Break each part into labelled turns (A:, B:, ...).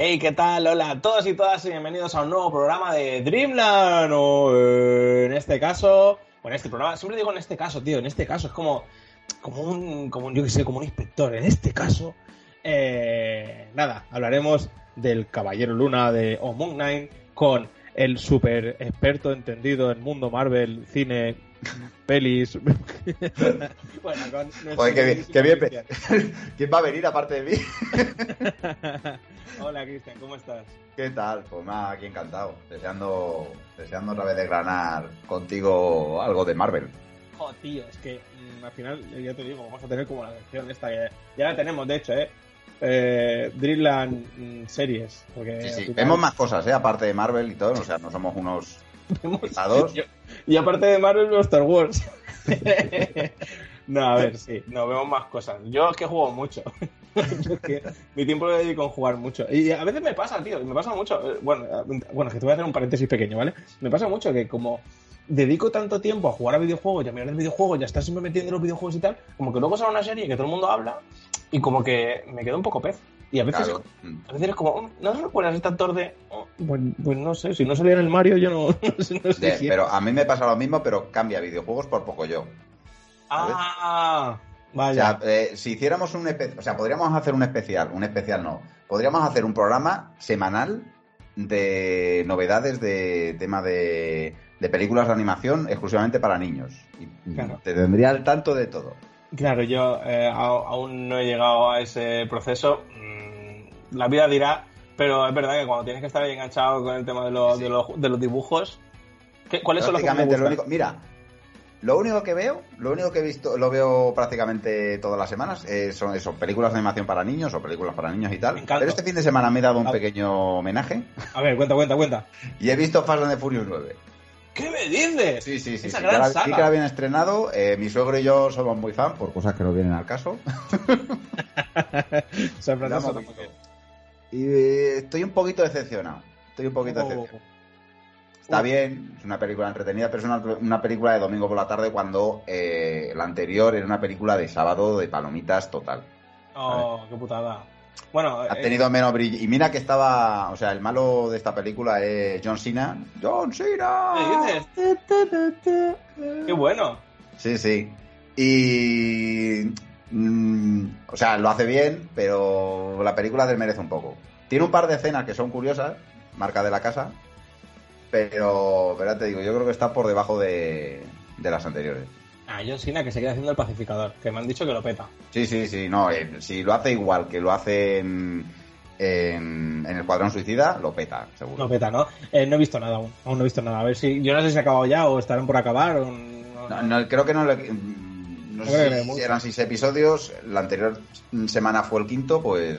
A: Hey, ¿qué tal? Hola a todos y todas y bienvenidos a un nuevo programa de Dreamland. O eh, en este caso, o en este programa, siempre digo en este caso, tío, en este caso es como, como un, como un, yo que sé, como un inspector. En este caso, eh, nada, hablaremos del Caballero Luna de O Moon Knight con el super experto entendido en mundo Marvel, cine, pelis.
B: bueno, con Joder, qué bien, qué bien. ¿Quién va a venir aparte de mí?
A: Hola, Cristian, ¿cómo estás?
B: ¿Qué tal? Pues nada, aquí encantado. Deseando, deseando otra vez desgranar contigo algo de Marvel.
A: Joder, tío, es que mmm, al final, ya te digo, vamos a tener como la versión esta que ya la tenemos, de hecho, ¿eh? eh Dreamland mm, series. Porque
B: sí, sí. Final... Vemos más cosas, ¿eh? Aparte de Marvel y todo, o sea, no somos unos
A: Yo, y aparte de Marvel, los Star Wars. no, a ver, sí, no, vemos más cosas. Yo es que juego mucho. mi tiempo lo dedico a jugar mucho. Y a veces me pasa, tío, me pasa mucho. eh, Bueno, bueno, es que te voy a hacer un paréntesis pequeño, ¿vale? Me pasa mucho que como dedico tanto tiempo a jugar a videojuegos y a mirar de videojuegos, ya estar siempre metiendo en los videojuegos y tal, como que luego sale una serie que todo el mundo habla y como que me quedo un poco pez. Y a veces,
B: Claro.
A: a veces es como, ¿no recuerdas este actor de.? Oh, pues, pues no sé, si no salía en el Mario, yo no, no sé, no sé
B: De-
A: quién.
B: pero a mí me pasa lo mismo, pero cambia videojuegos por poco yo.
A: Ah,
B: O
A: vaya.
B: sea, eh, si hiciéramos un o sea, podríamos hacer un especial, un especial no. Podríamos hacer un programa semanal de novedades de tema de, de películas de animación exclusivamente para niños. Y
A: Claro.
B: te tendría al tanto de todo.
A: Claro, yo eh, aún no he llegado a ese proceso. La vida dirá, pero es verdad que cuando tienes que estar ahí enganchado con el tema de los,
B: Sí.
A: de los, de los dibujos. ¿qué- ¿Cuáles son los que me
B: lo único, mira, lo único que veo, lo único que he visto, lo veo prácticamente todas las semanas, eh, son eso, películas de animación para niños o películas para niños y tal. Pero este fin de semana me he dado un pequeño homenaje
A: A ver, cuenta, cuenta, cuenta.
B: y he visto Fast and the Furious 9.
A: ¿Qué me dices?
B: Sí, sí, sí.
A: Esa
B: sí,
A: gran
B: ya la-
A: saga.
B: sí que la habían estrenado. eh, mi suegro y yo somos muy fan por cosas que no vienen al caso. Y eh, estoy un poquito decepcionado. Estoy un poquito
A: Oh.
B: decepcionado. Está
A: Oh.
B: bien, es una película entretenida, pero es una, una película de domingo por la tarde cuando eh, la anterior era una película de sábado de palomitas total.
A: Oh, qué putada. Bueno,
B: Ha
A: eh,
B: tenido menos brillo. Y mira que estaba, o sea, el malo de esta película es John Cena. ¡John Cena!
A: ¿qué dices? Qué bueno.
B: Sí, sí. Y. mm, o sea, lo hace bien, pero la película desmerece un poco. Tiene un par de escenas que son curiosas, marca de la casa, pero, pero te digo, yo creo que está por debajo de, de las anteriores.
A: Ah, John Cena que se queda haciendo el pacificador, que me han dicho que lo peta.
B: Sí, sí, sí, no, eh, si lo hace igual que lo hace en, en, en el Cuadrón Suicida, lo peta, seguro.
A: No peta, ¿no? Eh, no he visto nada aún. Aún no he visto nada. A ver si. Yo no sé si ha acabado ya o estarán por acabar. O... no-
B: No, no, creo que no le. No sé si eran seis episodios. La anterior semana fue el quinto, pues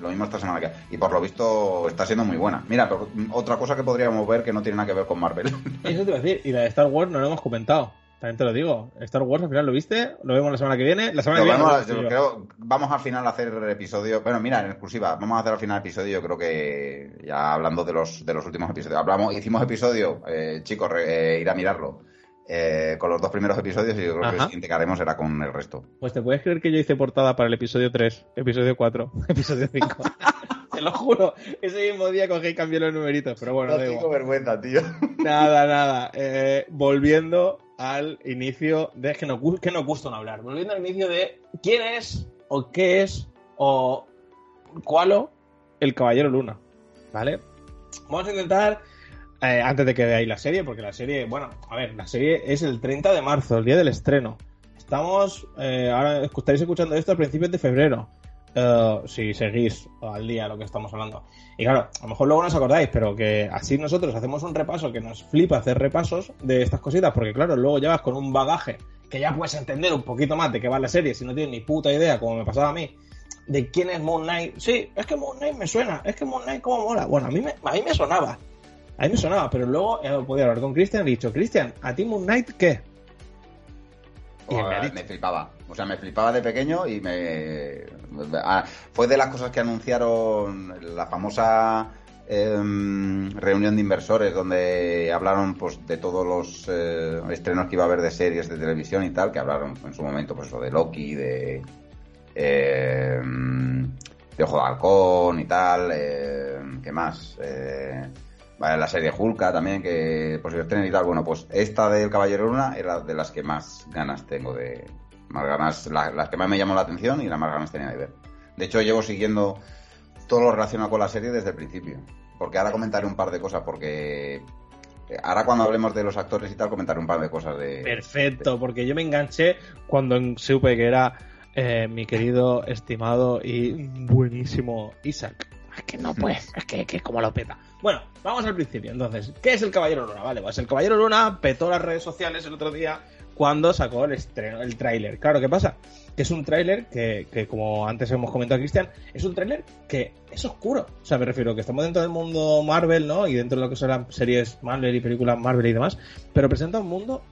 B: lo mismo esta semana que. Y por lo visto está siendo muy buena. Mira, pero, mm, otra cosa que podríamos ver que no tiene nada que ver con Marvel.
A: Eso te iba a decir. Y la de Star Wars no lo hemos comentado. También te lo digo. Star Wars al final lo viste. Lo vemos la semana que viene. La semana que viene.
B: vamos, creo, vamos al final a hacer episodio. Bueno, mira, en exclusiva, vamos a hacer al final episodio. Yo creo que ya hablando de los, de los últimos episodios. Hablamos, hicimos episodio, eh, chicos, re- eh, ir a mirarlo. Eh, con los dos primeros episodios y yo creo que el siguiente que haremos será con el resto.
A: Pues te puedes creer que yo hice portada para el episodio 3, episodio 4, episodio 5. te lo juro. Ese mismo día cogí y cambié los numeritos. Pero bueno,
B: no tengo
A: igual.
B: vergüenza, tío.
A: Nada, nada. Eh, volviendo al inicio de. Es que nos, que nos gusta no hablar. Volviendo al inicio de quién es, o qué es, o cuál el Caballero Luna. ¿Vale? Vamos a intentar. Eh, antes de que veáis la serie, porque la serie, bueno, a ver, la serie es el 30 de marzo, el día del estreno. Estamos, eh, ahora estaréis escuchando esto a principios de febrero. eh, si seguís al día lo que estamos hablando. Y claro, a lo mejor luego no os acordáis, pero que así nosotros hacemos un repaso que nos flipa hacer repasos de estas cositas, porque claro, luego llevas con un bagaje que ya puedes entender un poquito más de qué va la serie si no tienes ni puta idea, como me pasaba a mí, de quién es Moon Knight. Sí, es que Moon Knight me suena, es que Moon Knight como mola. Bueno, a mí me, a mí me sonaba. A mí me sonaba, pero luego he podido hablar con Christian y he dicho, Christian, ¿a ti Moon Knight qué?
B: Y me, flipaba. O sea, me flipaba de pequeño y me. ah, Fue de las cosas que anunciaron la famosa em, reunión de inversores donde hablaron pues de todos los eh, estrenos que iba a haber de series de televisión y tal, que hablaron en su momento pues eso de Loki, de. em, de Ojo de Halcón y tal. em, ¿Qué más? Eh, la serie Hulka también, que por si estrenen y tal. Bueno, pues esta del Caballero Luna era de las que más ganas tengo de. Más ganas, la- las que más me llamó la atención y las más ganas tenía de ver. De hecho, llevo siguiendo todo lo relacionado con la serie desde el principio. Porque ahora comentaré un par de cosas, porque. eh, Ahora cuando hablemos de los actores y tal, comentaré un par de cosas de.
C: Perfecto, porque yo me enganché cuando supe que era eh, mi querido, estimado y buenísimo Isaac. Es que no pues, es que, que como lo peta.
A: Bueno, vamos al principio. Entonces, ¿qué es el Caballero Luna? Vale, pues el Caballero Luna petó las redes sociales el otro día cuando sacó el estreno, el tráiler. Claro, ¿qué pasa? Que es un tráiler que, que, como antes hemos comentado Cristian, es un tráiler que es oscuro. O sea, me refiero que estamos dentro del mundo Marvel, ¿no? Y dentro de lo que son las series Marvel y películas Marvel y demás, pero presenta un mundo,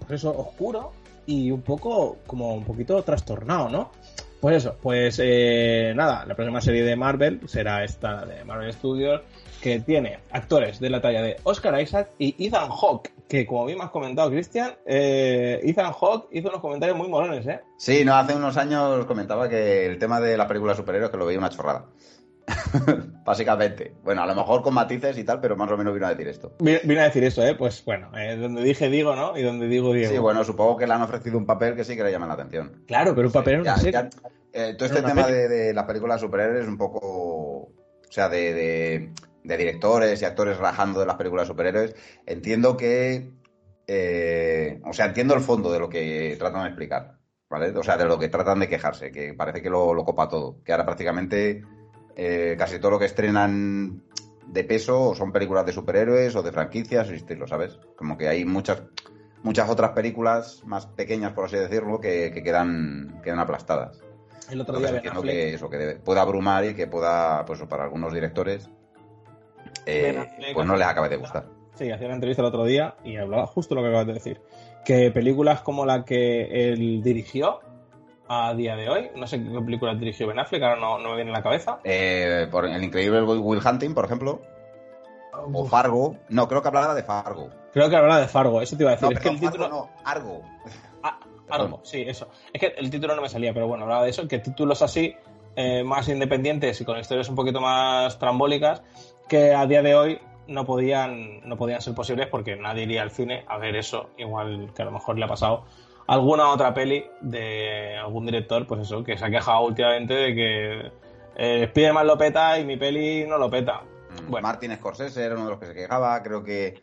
A: pues eso, oscuro y un poco, como un poquito trastornado, ¿no? Pues eso, pues eh, nada, la próxima serie de Marvel será esta de Marvel Studios, que tiene actores de la talla de Oscar Isaac y Ethan Hawke, que como bien me has comentado, Cristian, eh, Ethan Hawke hizo unos comentarios muy molones, ¿eh?
B: Sí, no, hace unos años comentaba que el tema de la película de superhéroes que lo veía una chorrada. Básicamente. Bueno, a lo mejor con matices y tal, pero más o menos vino a decir esto.
A: Vi- Vine a decir eso, ¿eh? Pues bueno, eh, donde dije digo, ¿no? Y donde digo Diego.
B: Sí, bueno, supongo que le han ofrecido un papel que sí que le llama la atención.
A: Claro, pero un papel
B: Ya-
A: serie.
B: ya, eh, todo este tema de, de las películas superhéroes es un poco. O sea, de, de- de directores y actores rajando de las películas de superhéroes. Entiendo que. eh, o sea, entiendo el fondo de lo que tratan de explicar. ¿Vale? O sea, de lo que tratan de quejarse, que parece que lo, lo copa todo. Que ahora prácticamente eh, casi todo lo que estrenan de peso o son películas de superhéroes o de franquicias o estilo, ¿sabes? Como que hay muchas muchas otras películas más pequeñas, por así decirlo, que, que quedan, quedan aplastadas.
A: El otro
B: Entonces
A: día
B: entiendo que eso, que debe- pueda abrumar y que pueda, pues para algunos directores, eh, pues no les acabe de gustar.
A: Sí, hacía una entrevista el otro día y hablaba justo lo que acabas de decir. Que películas como la que él dirigió a día de hoy, no sé qué películas dirigió Ben Affleck, ahora no, no me viene en la cabeza.
B: Eh, por el increíble Will Hunting, por ejemplo, o Fargo. No, creo que hablaba de Fargo.
A: creo que hablaba de Fargo, eso te iba a decir.
B: No,
A: es que el título.
B: Fargo no, Argo.
A: Ah, Argo, sí, eso. Es que el título no me salía, pero bueno, hablaba de eso, que títulos así, eh, más independientes y con historias un poquito más trambólicas, que a día de hoy no podían, no podían ser posibles porque nadie iría al cine a ver eso, igual que a lo mejor le ha pasado a alguna otra peli de algún director, pues eso, que se ha quejado últimamente de que eh, Spiderman lo peta y mi peli no lo peta.
B: Mm,
A: Bueno.
B: Martin Scorsese era uno de los que se quejaba, creo que...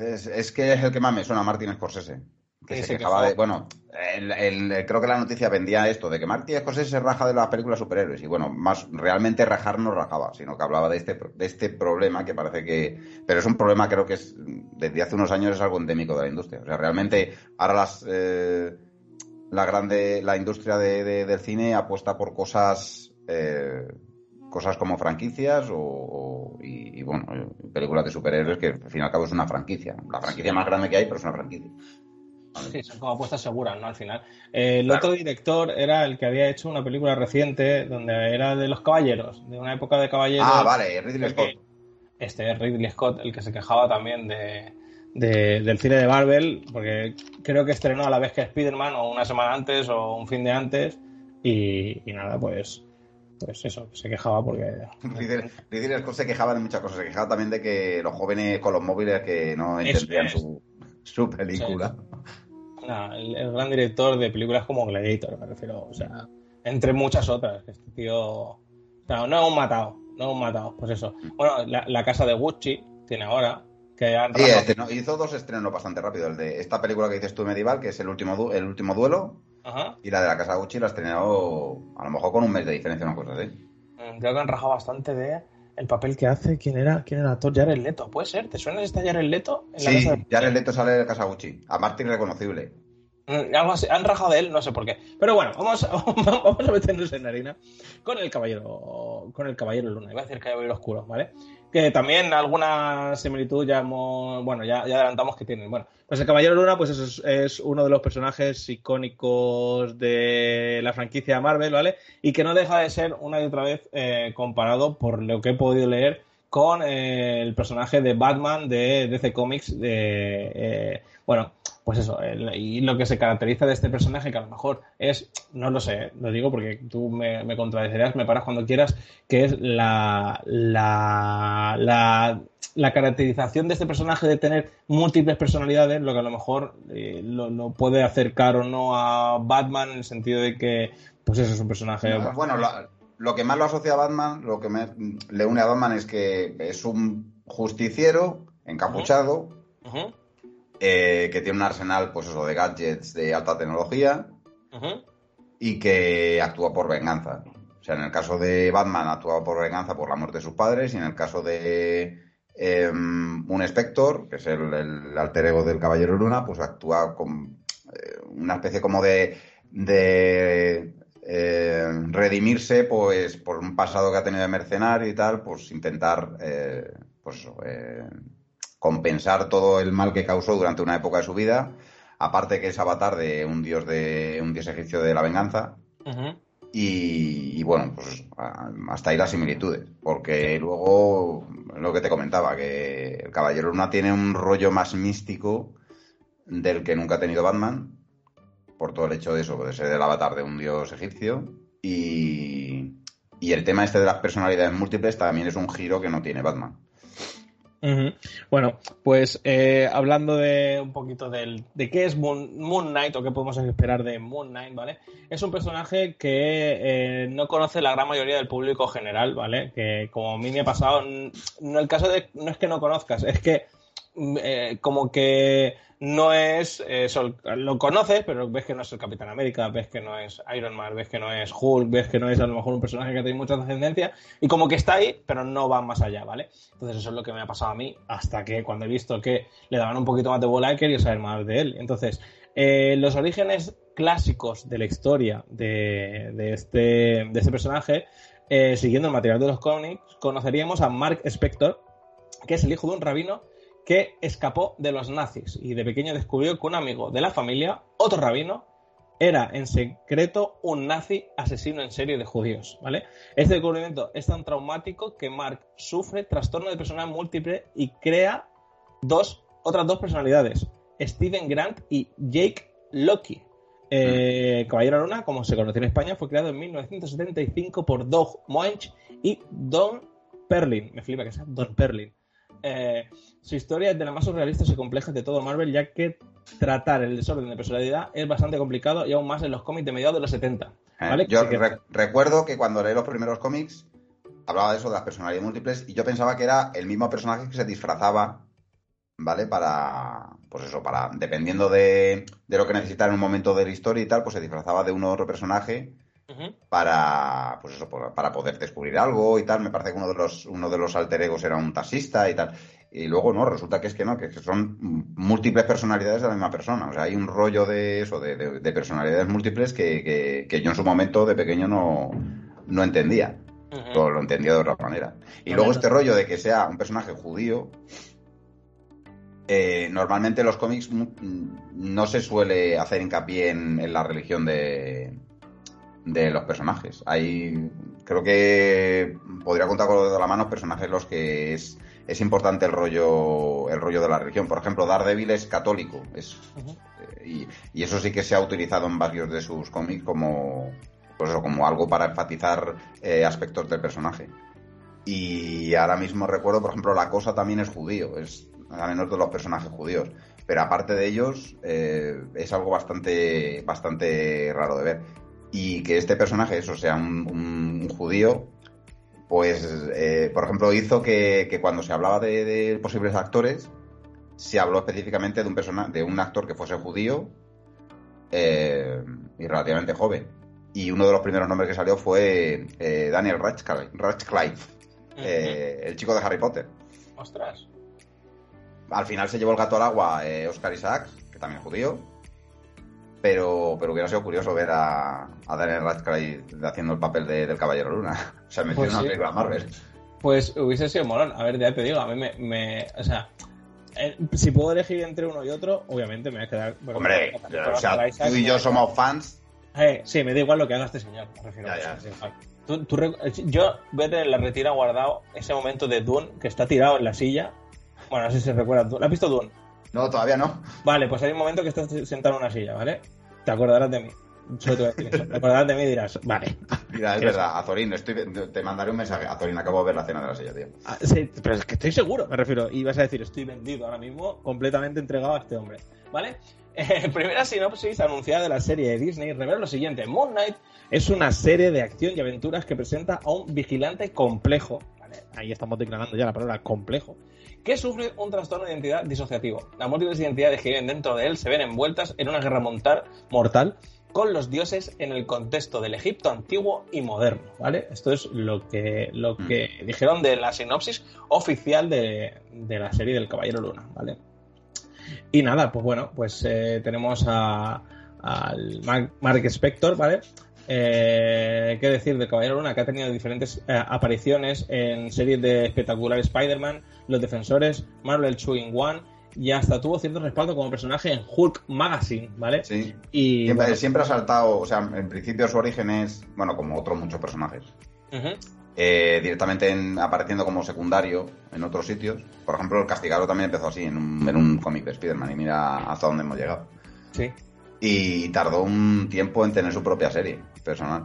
B: Es, es que es el que más me suena, Martin Scorsese. Que se, quejaba de... Bueno, el- el- creo que la noticia vendía esto, de que Martin Scorsese se raja de las películas superhéroes. Y bueno, más realmente rajar no rajaba, sino que hablaba de este, de este problema que parece que... Pero es un problema creo que es desde hace unos años es algo endémico de la industria. O sea, realmente ahora las... eh, la grande, la industria de- de- del cine apuesta por cosas, eh, cosas como franquicias o, o- y, y, bueno, eh, películas de superhéroes que al fin y al cabo es una franquicia. La franquicia más grande que hay, pero es una franquicia.
A: Sí, son como apuestas seguras, ¿no? Al final. Eh, el
B: Claro.
A: otro director era el que había hecho una película reciente donde era de los caballeros, de una época de caballeros.
B: Ah, vale, Ridley Scott.
A: Este es Ridley Scott, el que se quejaba también de, de- del cine de Marvel, porque creo que estrenó a la vez que Spider-Man, o una semana antes, o un fin de antes, y, y nada, pues, pues eso, se quejaba porque.
B: Ridley Ridley Scott se quejaba de muchas cosas. Se quejaba también de que los jóvenes con los móviles que no entendían
A: es.
B: su, su película.
A: El, el gran director de películas como Gladiator, me refiero, o sea, entre muchas otras. Este tío. No, no es un matado, no es un matado, pues eso. Bueno, la, la casa de Gucci tiene ahora, que han
B: Sí, este, ¿no? hizo dos estrenos bastante rápido. El de esta película que dices tú medieval, que es el último, el último duelo.
A: Ajá.
B: y la de la casa Gucci la ha estrenado a lo mejor con un mes de diferencia, una cosa así.
A: Mm, Creo que han rajado bastante de el papel que hace. ¿Quién era? ¿Quién era el actor? Jared Leto. ¿Puede ser? ¿Te suena esta Jared Leto? En la
B: Sí,
A: casa de-
B: ya el Leto sale de Gucci. A Martín reconocible.
A: Mm, Algo así. Han rajado de él, no sé por qué. Pero bueno, vamos, vamos a meternos en harina con el caballero. Con el caballero luna. Iba a decir caballero oscuro, ¿vale? Que también alguna similitud ya hemos. Bueno, ya, ya adelantamos que tienen. Bueno, pues el caballero luna, pues es, es uno de los personajes icónicos de la franquicia Marvel, ¿vale? Y que no deja de ser una y otra vez eh, comparado por lo que he podido leer con eh, el personaje de Batman de DC Comics de eh, bueno pues eso el- y lo que se caracteriza de este personaje que a lo mejor es no lo sé lo digo porque tú me, me contradecerás me paras cuando quieras que es la la, la la caracterización de este personaje de tener múltiples personalidades, lo que a lo mejor eh, lo, lo puede acercar o no a Batman en el sentido de que, pues eso es un personaje.
B: Bueno, lo, lo que más lo asocia a Batman, lo que me- le une a Batman es que es un justiciero encapuchado eh, que tiene un arsenal, pues eso, de gadgets de alta tecnología y que actúa por venganza. O sea, en el caso de Batman actúa por venganza por la muerte de sus padres y en el caso de eh, un Spector, que es el, el alter ego del Caballero Luna, pues actúa con eh, una especie como de, de eh, redimirse pues por un pasado que ha tenido de mercenario y tal, pues intentar pues eso, compensar todo el mal que causó durante una época de su vida. Aparte que es avatar de un dios de un dios egipcio de la venganza. Y, y bueno, pues hasta ahí las similitudes. Porque luego, lo que te comentaba, que el Caballero Luna tiene un rollo más místico del que nunca ha tenido Batman. Por todo el hecho de eso, de ser el avatar de un dios egipcio. Y, y el tema este de las personalidades múltiples también es un giro que no tiene Batman.
A: Bueno, pues eh, hablando de un poquito del, de qué es Moon, Moon Knight o qué podemos esperar de Moon Knight, ¿vale? Es un personaje que eh, no conoce la gran mayoría del público general, ¿vale? Que como a mí me ha pasado, no el caso de no es que no conozcas, es que eh, como que no es eh, lo conoces, pero ves que no es el Capitán América, ves que no es Iron Man, ves que no es Hulk, ves que no es a lo mejor un personaje que tiene mucha trascendencia y como que está ahí, pero no va más allá, ¿vale? Entonces eso es lo que me ha pasado a mí hasta que cuando he visto que le daban un poquito más de bola he querido saber más de él. Entonces, eh, los orígenes clásicos de la historia de, de este, de este personaje, siguiendo el material de los cómics, conoceríamos a Mark Spector, que es el hijo de un rabino que escapó de los nazis y de pequeño descubrió que un amigo de la familia, otro rabino, era en secreto un nazi asesino en serie de judíos, ¿vale? Este descubrimiento es tan traumático que Mark sufre trastorno de personalidad múltiple y crea dos, otras dos personalidades, Steven Grant y Jake Loki. Eh, Caballero Luna, como se conoció en España, fue creado en 1975 por Doug Moench y Don Perlin. Me flipa que sea Don Perlin. Eh, su historia es de las más surrealistas y complejas de todo Marvel, ya que tratar el desorden de personalidad es bastante complicado y aún más en los cómics de mediados de los 70.
B: Eh. Yo
A: Así que-
B: re- recuerdo que cuando leí los primeros cómics hablaba de eso, de las personalidades múltiples, y yo pensaba que era el mismo personaje que se disfrazaba, ¿vale? Para, pues eso, para, dependiendo de, de lo que necesitara en un momento de la historia y tal, pues se disfrazaba de uno u otro personaje Para, pues eso, para poder descubrir algo y tal. Me parece que uno de los, uno de los alter egos era un taxista y tal. Y luego no, resulta que es que no, que, son múltiples personalidades de la misma persona. O sea, hay un rollo de eso, de, de- de personalidades múltiples que, que- que yo en su momento de pequeño no, no entendía.
A: Ujú.
B: Lo, lo entendía de otra manera. Y luego
A: no.
B: este rollo de que sea un personaje judío. eh, normalmente en los cómics mu- no se suele hacer hincapié en, en la religión de, de los personajes. Hay, creo que podría contar con los de la mano personajes los que es, es importante el rollo, el rollo de la religión. Por ejemplo, Daredevil es católico. Es, eh, y, y eso sí que se ha utilizado en varios de sus cómics como, pues eso, como algo para enfatizar eh, aspectos del personaje. Y ahora mismo recuerdo, por ejemplo, La Cosa también es judío, es a menos de los personajes judíos. Pero aparte de ellos, eh, es algo bastante, bastante raro de ver. Y que este personaje, eso sea un, judío, pues, eh, por ejemplo, hizo que, que cuando se hablaba de, de posibles actores, se habló específicamente de un persona, de un actor que fuese judío eh, y relativamente joven. Y uno de los primeros nombres que salió fue eh, Daniel Radcliffe, Radcliffe, el chico de Harry Potter.
A: Ostras.
B: Al final se llevó el gato al agua Oscar Isaacs, que también es judío. Pero, pero hubiera sido curioso ver a, a Daniel Radcliffe haciendo el papel de- del Caballero Luna. O sea, metido
A: Pues
B: en una
A: sí.
B: película Marvel.
A: Pues hubiese sido molón. A ver, ya te digo, a mí me. me- o sea, eh, si puedo elegir entre uno y otro, obviamente me voy a quedar. bueno,
B: Hombre, o sea,
A: Isaac,
B: tú y yo somos fans.
A: Eh, sí, me da igual lo que haga este señor. Me refiero
B: Ya,
A: a eso,
B: ya.
A: Tú- tú rec- yo voy a tener en la retira guardado ese momento de Dune que está tirado en la silla. Bueno, no sé si se recuerda. ¿Lo has visto Dune?
B: No, todavía no.
A: Vale, pues hay un momento que estás sentado en una silla, ¿vale? Te acordarás de mí. Solo te voy a decir eso. Te acordarás de mí y dirás, vale.
B: Mira, es
A: ¿Qué
B: verdad, Azorín, estoy, te mandaré un mensaje. Azorín, acabo de ver la cena de la silla, tío.
A: Ah, sí, pero es que estoy seguro, me refiero. Y vas a decir, estoy vendido ahora mismo, completamente entregado a este hombre. ¿Vale? Eh, primera sinopsis anunciada de la serie de Disney revela lo siguiente: Moon Knight es una serie de acción y aventuras que presenta a un vigilante complejo. Ahí estamos declarando ya la palabra complejo. Que sufre un trastorno de identidad disociativo. Las múltiples identidades que viven dentro de él se ven envueltas en una guerra montar- mortal con los dioses en el contexto del Egipto antiguo y moderno, ¿vale? Esto es lo que, lo que dijeron de la sinopsis oficial de, de la serie del Caballero Luna, ¿vale? Y nada, pues bueno, pues eh, tenemos a, al Mark, Mark Spector, ¿vale? Eh, ¿Qué decir de Caballero Luna? Que ha tenido diferentes eh, apariciones en series de espectacular Spider-Man, Los Defensores, Marvel 2 in One y hasta tuvo cierto respaldo como personaje en Hulk Magazine, ¿vale?
B: Sí.
A: Y
B: Siempre,
A: bueno,
B: siempre ha saltado, o sea, en principio su origen es, bueno, como otros muchos personajes. eh, directamente en- apareciendo como secundario en otros sitios. Por ejemplo, el Castigado también empezó así, en un, en un cómic de Spider-Man, y mira hasta dónde hemos llegado.
A: sí.
B: Y tardó un tiempo en tener su propia serie personal.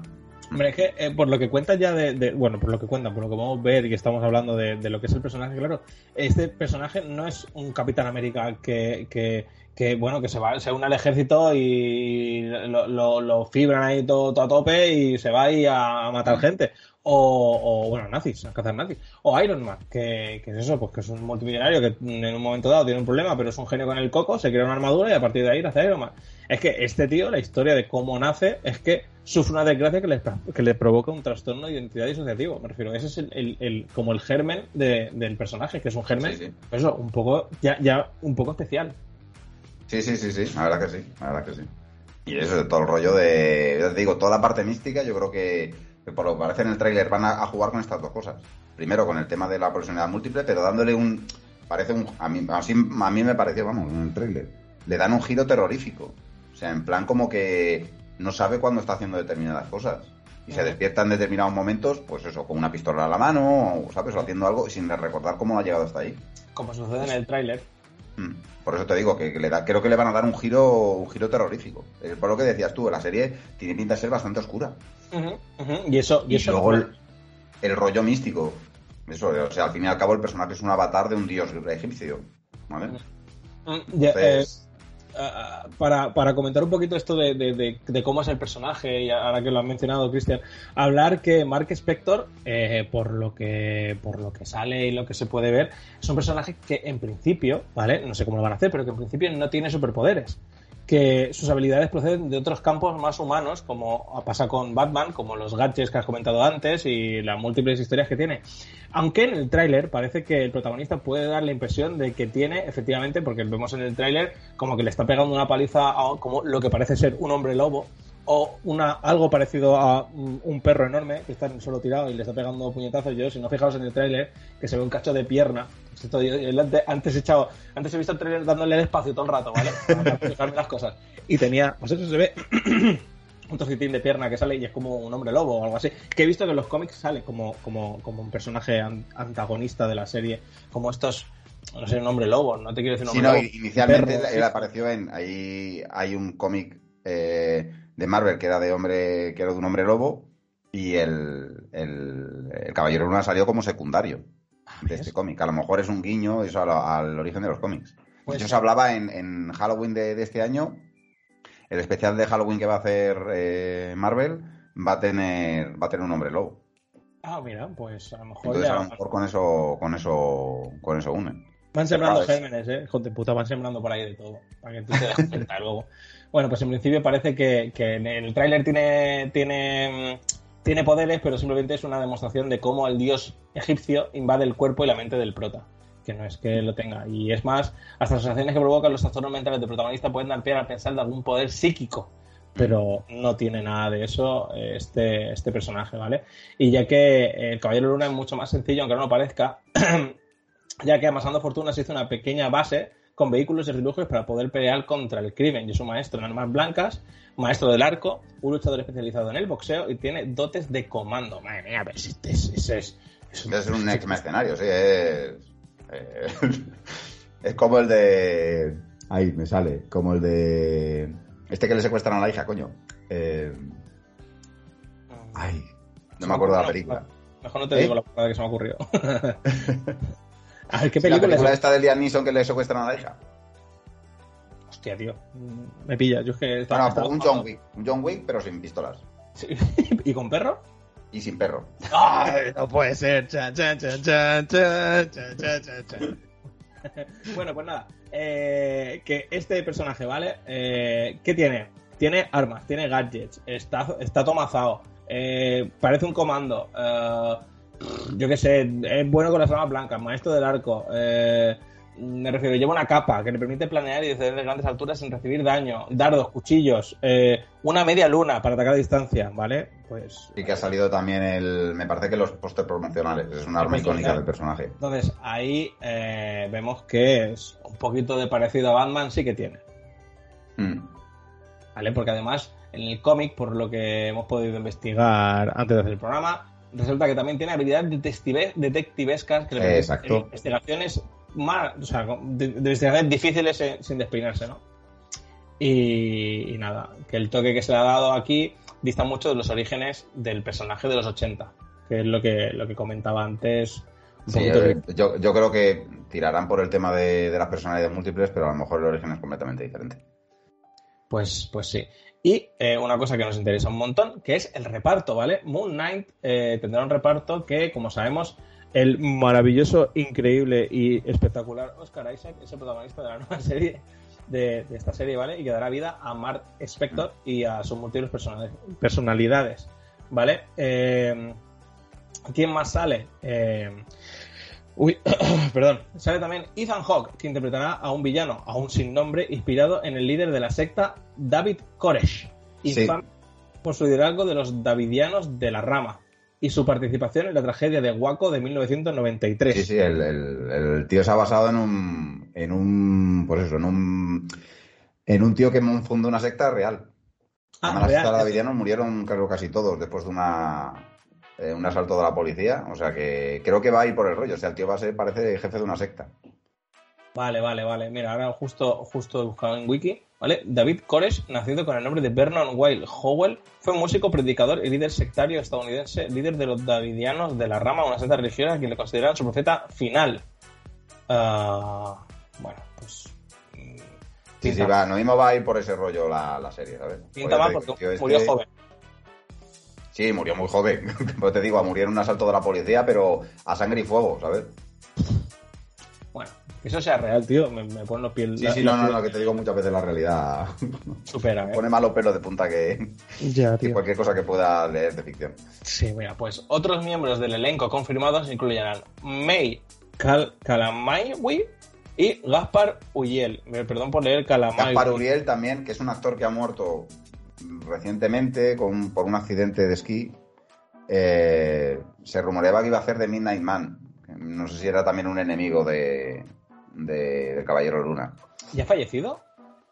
A: Hombre, es que eh, por lo que cuentan ya de, de- Bueno, por lo que cuentan, por lo que vamos a ver y estamos hablando de, de lo que es el personaje, claro, este personaje no es un Capitán América que, que, que, bueno, que se va, se une al ejército y lo, lo- lo fibran ahí todo, todo a tope y se va ahí a, a matar gente. O, o, bueno, nazis, a cazar nazis. O Iron Man, que, que es eso, pues que es un multimillonario que en un momento dado tiene un problema, pero es un genio con el coco, se crea una armadura y a partir de ahí hace Iron Man. Es que este tío, la historia de cómo nace, es que sufre una desgracia que le, que le provoca un trastorno de identidad disociativo. Me refiero, ese es el, el- el- como el germen de- del personaje, que es un germen,
B: Sí, sí.
A: pues eso, un poco, ya, ya un poco especial.
B: Sí, sí, sí, sí, la verdad que sí, la verdad que sí. Y eso de todo el rollo de, ya te digo, toda la parte mística, yo creo que, que por lo que parece en el tráiler van a, a jugar con estas dos cosas. Primero con el tema de la personalidad múltiple, pero dándole un, parece un, a mí, así, a mí me pareció, vamos, en el tráiler, le dan un giro terrorífico. O sea, en plan como que no sabe cuándo está haciendo determinadas cosas. Y se despierta en determinados momentos, pues eso, con una pistola a la mano, o, ¿sabes? O haciendo algo sin recordar cómo ha llegado hasta ahí.
A: Como sucede en el tráiler.
B: Mm. Por eso te digo que, le da, creo que le van a dar un giro, un giro terrorífico. Por lo que decías tú, la serie tiene pinta de ser bastante oscura.
A: Y eso, y
B: Y,
A: eso
B: luego el, el rollo místico. Eso, o sea, al fin y al cabo el personaje es un avatar de un dios egipcio. ¿Vale?
A: Mm, ya, eh,
B: Entonces,
A: Ah, para, para comentar un poquito esto de, de- de- cómo es el personaje, y ahora que lo has mencionado, Cristian, hablar que Mark Spector, eh, por lo que por lo que sale y lo que se puede ver, es un personaje que en principio, ¿vale? No sé cómo lo van a hacer, pero que en principio no tiene superpoderes. Que sus habilidades proceden de otros campos más humanos, como pasa con Batman, como los gadgets que has comentado antes y las múltiples historias que tiene. Aunque en el tráiler parece que el protagonista puede dar la impresión de que tiene, efectivamente, porque vemos en el tráiler como que le está pegando una paliza a como lo que parece ser un hombre lobo o una algo parecido a un perro enorme que está en suelo tirado y le está pegando puñetazos. Yo, si no fijaos en el tráiler, que se ve un cacho de pierna. Esto yo- yo antes, antes he echado, antes he visto el tráiler dándole el espacio todo el rato, ¿vale? Para fijarme las cosas. Y tenía, pues eso se ve un trocitín de pierna que sale y es como un hombre lobo o algo así. Que he visto que en los cómics sale como, como, como un personaje an- antagonista de la serie, como estos, no sé, un hombre lobo, no te quiero decir un
B: sí,
A: hombre
B: no,
A: lobo.
B: inicialmente
A: perro,
B: él,
A: sí.
B: él apareció en. Ahí hay un cómic eh, de Marvel que era de hombre, que era de un hombre lobo. Y el, el, el Caballero Luna salió como secundario de este cómic. A lo mejor es un guiño eso al, al origen de los cómics.
A: Pues
B: de hecho,
A: sí.
B: se hablaba en, en Halloween de, de este año. El especial de Halloween que va a hacer eh, Marvel va a tener va a tener un hombre lobo.
A: Ah, mira, pues a lo mejor
B: Entonces
A: ya...
B: a lo mejor con eso con eso con eso unen.
A: Van sembrando gérmenes, ¿eh? Hijo de puta, van sembrando por ahí de todo. Para que tú te des cuenta luego. Bueno, pues en principio parece que, que el tráiler tiene, tiene, tiene poderes, pero simplemente es una demostración de cómo el dios egipcio invade el cuerpo y la mente del prota. Que no es que lo tenga. Y es más, hasta las sensaciones que provocan los trastornos mentales del protagonista pueden dar pie a pensar de algún poder psíquico. Pero no tiene nada de eso eh, este, este personaje, ¿vale? Y ya que el Caballero Luna es mucho más sencillo, aunque no lo parezca, ya que amasando fortunas hizo una pequeña base con vehículos y relojes para poder pelear contra el crimen. Y es un maestro en armas blancas, maestro del arco, un luchador especializado en el boxeo y tiene dotes de comando. Madre mía, pero si este es, es, es
B: Es un ex mercenario, sí, es. eh, es como el de. Ahí me sale. Como el de. Este que le secuestran a la hija, coño. Eh, ay, no me acuerdo de la película.
A: Mejor no te
B: ¿Eh?
A: digo la palabra que se me ha ocurrido. A ver, ¿qué película?
B: La
A: es?
B: esta de Liam Neeson que le secuestran a la hija.
A: Hostia, tío. Me pilla. Yo es que
B: un John Wick. Un John Wick, pero sin pistolas.
A: ¿Y con perro?
B: Y sin perro.
A: No puede ser. Chan, chan, chan, bueno, pues nada. Eh, que este personaje, ¿vale? Eh, ¿Qué tiene? Tiene armas, tiene gadgets, está, está tomazado, eh, parece un comando yo qué sé, es bueno con las armas blancas, maestro del arco. eh, me refiero, lleva una capa que le permite planear y descender de grandes alturas sin recibir daño, dardos, cuchillos, eh, una media luna para atacar a distancia, ¿vale? Pues
B: Y que ha salido también el. Me parece que los póster promocionales. Es una arma icónica del personaje.
A: Entonces, ahí eh, vemos que es un poquito de parecido a Batman, sí que tiene.
B: Mm.
A: ¿Vale? Porque además, en el cómic, por lo que hemos podido investigar antes de hacer el programa, resulta que también tiene habilidades detective- detectivescas que le
B: Exacto.
A: investigaciones más, o sea, de, de investigaciones difíciles eh, sin despeinarse, ¿no? Y, y nada, que el toque que se le ha dado aquí dista mucho de los orígenes del personaje de los 80, que es lo que, lo que comentaba antes.
B: Sí, eh, yo, yo creo que tirarán por el tema de, de las personalidades múltiples, pero a lo mejor el origen es completamente diferente.
A: Pues, pues sí. Y eh, una cosa que nos interesa un montón, que es el reparto, ¿vale? Moon Knight eh, tendrá un reparto que, como sabemos, el maravilloso, increíble y espectacular Oscar Isaac es el protagonista de la nueva serie de, esta serie, ¿vale? Y que dará vida a Mark Spector y a sus múltiples personali- personalidades, ¿vale? Eh, ¿Quién más sale? Uy, perdón. Sale también Ethan Hawke, que interpretará a un villano, aún sin nombre, inspirado en el líder de la secta David Koresh,
B: Sí.
A: infame por su liderazgo de los Davidianos de la Rama y su participación en la tragedia de Waco de 1993.
B: Sí, sí, el, el- el tío se ha basado en un. En un. Pues eso, en un. En un tío que fundó una secta real.
A: Ah,
B: Además, la
A: real,
B: secta
A: eso.
B: davidianos murieron, creo, casi todos después de una. Eh, un asalto de la policía. O sea que creo que va a ir por el rollo. O sea, el tío va a ser, parece, jefe de una secta.
A: Vale, vale, vale. Mira, ahora justo, justo he buscado en Wiki, ¿vale? David Koresh, nacido con el nombre de Vernon Wilde Howell, fue un músico, predicador y líder sectario estadounidense, líder de los Davidianos de la rama, una secta religiosa que le consideran su profeta final. Ah, bueno, pues... mm,
B: Sí, sí, va. Lo mismo va a ir por ese rollo la, la serie, ¿sabes?
A: Pinta mal porque
B: tío este-
A: murió joven.
B: Sí, murió muy joven. Pues te digo, murió en un asalto de la policía, pero a sangre y fuego, ¿sabes?
A: Bueno, que eso sea real, tío, me, me pone los piel...
B: Sí,
A: la-
B: sí, no, no, no, que te digo muchas veces la realidad
A: Supera, ¿eh?
B: pone más los pelos de punta que,
A: Ya,
B: que cualquier cosa que pueda leer de ficción.
A: Sí, mira, pues otros miembros del elenco confirmados incluyen a May Cal Calamawi y Gaspar Uyel. Me- Perdón por leer Calamawi.
B: Gaspar Uriel también, que es un actor que ha muerto recientemente con, por un accidente de esquí. Eh, se rumoreaba que iba a hacer de Midnight Man. No sé si era también un enemigo de, de, Caballero Luna.
A: ¿Ya ha fallecido?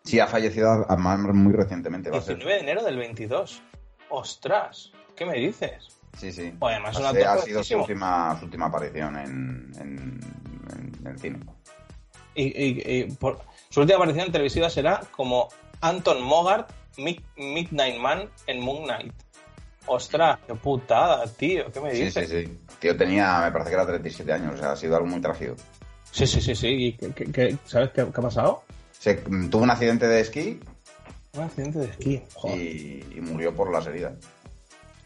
B: Sí, ha fallecido muy recientemente. Va a ser.
A: 19 de enero del 22. ¡Ostras! ¿Qué me dices?
B: Sí, sí.
A: O además
B: Ha- ha sido su última, su última aparición en, en, en el cine.
A: Y, y- y por- su última aparición televisiva será como Anton Mogart, Mid- Midnight Man en Moon Knight. ¡Ostras! ¡Qué putada, tío! ¿Qué me
B: Sí,
A: dices?
B: sí, sí. Tío tenía, me parece que era 37 años, o sea, ha sido algo muy trágico.
A: Sí, sí, sí, sí. ¿Y qué- qué- qué- ¿Sabes qué, ha pasado?
B: Se, mm, tuvo un accidente de esquí
A: Un accidente de esquí. Joder.
B: y, y murió por las heridas.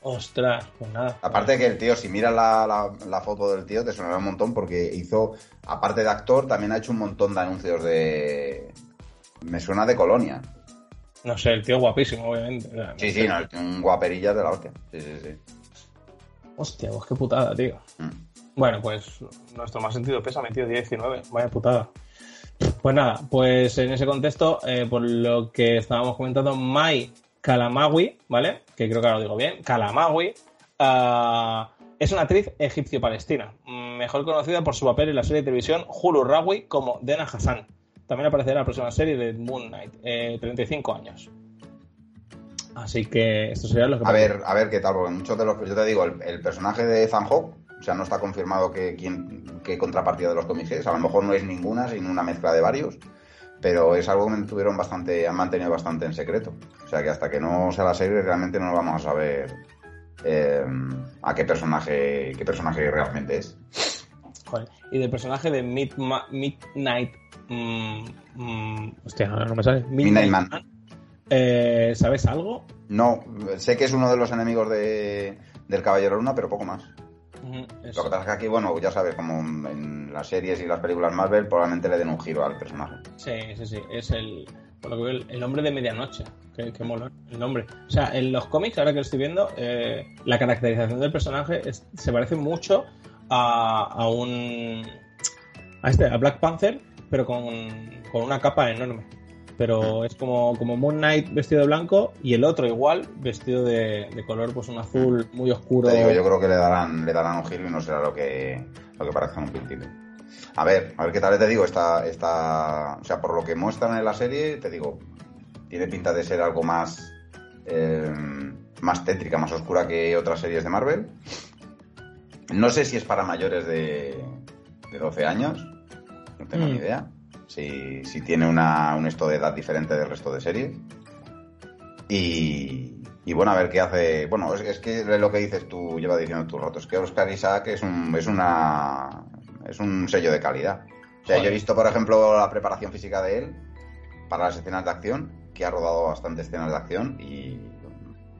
A: Ostras, pues nada.
B: Aparte que el tío, si miras la, la, la foto del tío, te sonará un montón porque hizo, aparte de actor, también ha hecho un montón de anuncios de... Me suena de Colonia.
A: No sé, el tío guapísimo, obviamente. O sea,
B: Sí,
A: no
B: sí, no, un guaperilla de la hostia. Sí, sí, sí.
A: Hostia, pues qué putada, tío.
B: Mm.
A: Bueno, pues nuestro más sentido pesa metido 19. Vaya putada. Pues nada, pues en ese contexto, eh, por lo que estábamos comentando, Mai Kalamawi, ¿vale? Que creo que ahora lo digo bien, Kalamawi, ah, es una actriz egipcio-palestina, mejor conocida por su papel en la serie de televisión Hulu Rawi como Dena Hassan. También aparecerá en la próxima serie de Moon Knight, eh, 35 años. Así que esto sería lo que...
B: A ver, a ver qué tal, porque muchos de los. Yo te digo, el, el personaje de Hawke, o sea, no está confirmado que quién, qué contrapartida de los cómics es. A lo mejor no es ninguna, sino una mezcla de varios. Pero es algo que mantuvieron bastante, han mantenido bastante en secreto. O sea que hasta que no sea la serie, realmente no vamos a saber eh, a qué personaje, qué personaje realmente es.
A: Joder. Y del personaje de Midma- Midnight. Mm, mm,
C: Hostia, ahora no me sale.
B: Midnight Man.
A: eh, ¿Sabes algo?
B: No, sé que es uno de los enemigos de, del Caballero Luna, pero poco más. Lo que pasa es que aquí, bueno, ya sabes, como en las series y las películas Marvel, probablemente le den un giro al personaje.
A: Sí, sí, sí. Es el. Por lo que veo, el, el hombre de medianoche. Qué, qué mola el nombre. O sea, en los cómics, ahora que lo estoy viendo, eh, la caracterización del personaje es- se parece mucho a, a un. A este, a Black Panther, pero con, con una capa enorme. Pero es como, como Moon Knight vestido de blanco y el otro igual, vestido de, de color, pues un azul muy oscuro.
B: Te digo, yo creo que le darán, le darán un giro y no será lo que, lo que parezca un pintito. A ver, a ver qué tal te digo, esta, esta, o sea, por lo que muestran en la serie, te digo, tiene pinta de ser algo más, eh, más tétrica, más oscura que otras series de Marvel. No sé si es para mayores de, de 12 años, no tengo ni
A: Mm.
B: idea. Si, si tiene una, un esto de edad diferente del resto de series. Y, y bueno, a ver qué hace. Bueno, es, es que lo que dices tú, lleva diciendo tus ratos, que Oscar Isaac es un, es una es un sello de calidad. O sea, yo he visto, por ejemplo, la preparación física de él para las escenas de acción, que ha rodado bastantes escenas de acción y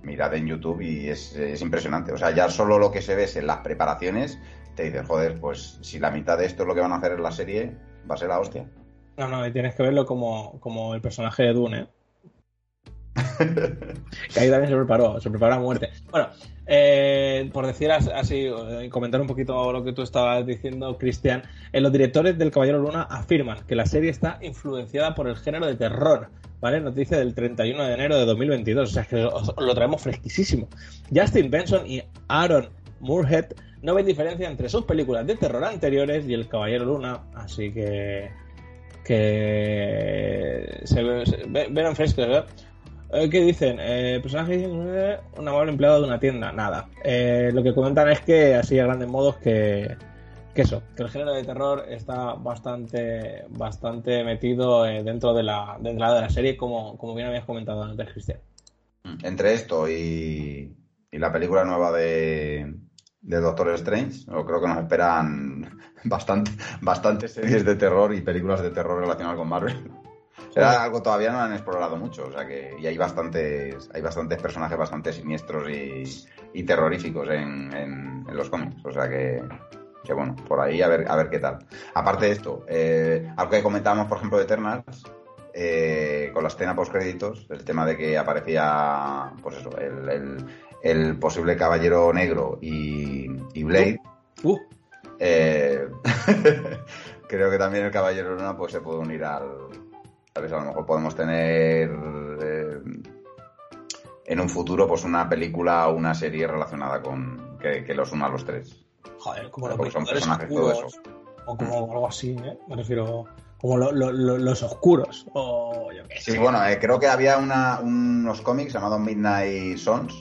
B: mirad en YouTube y es, es impresionante. O sea, ya solo lo que se ve en las preparaciones, te dices, joder, pues si la mitad de esto es lo que van a hacer en la serie, va a ser la hostia.
A: No, no, y tienes que verlo como, como el personaje de Dune. ¿eh? que ahí también se preparó, se preparó a muerte. Bueno, eh, por decir as- así, eh, comentar un poquito lo que tú estabas diciendo, Cristian, eh, los directores del Caballero Luna afirman que la serie está influenciada por el género de terror. ¿Vale? Noticia del 31 de enero de 2022. O sea, es que os lo traemos fresquísimo. Justin Benson y Aaron Moorhead no ven diferencia entre sus películas de terror anteriores y El Caballero Luna. Así que que se, se ve- ven frescos, ¿eh? Eh, ¿Qué dicen? Eh, personaje un amable empleado de una tienda. Nada. Eh, lo que comentan es que, así a grandes modos, que, que eso, que el género de terror está bastante bastante metido eh, dentro de la, dentro de la serie, como, como bien habías comentado antes, Cristian.
B: Entre esto y, y la película nueva de, de Doctor Strange, yo creo que nos esperan bastante, bastantes series de terror y películas de terror relacionadas con Marvel. Era algo todavía no han explorado mucho, o sea que y hay bastantes, hay bastantes personajes bastante siniestros y, y terroríficos en, en- en los cómics, o sea que, que bueno, por ahí a ver, a ver qué tal. Aparte de esto, eh, algo que comentábamos, por ejemplo, de Eternals, eh, con la escena post créditos, el tema de que aparecía, pues eso, el, el- el posible caballero negro y, y Blade.
A: Uh,
B: eh, creo que también el caballero luna pues se puede unir al. ¿Sabes? A lo mejor podemos tener eh, en un futuro pues una película o una serie relacionada con que, que los una a los tres.
A: joder, como los
B: Porque son personajes, todo
A: oscuros,
B: eso.
A: O como algo así, ¿eh? Me refiero. Como lo- lo- lo- los oscuros. O yo qué sé.
B: Sí, bueno, eh, creo que había una, unos cómics llamados Midnight Sons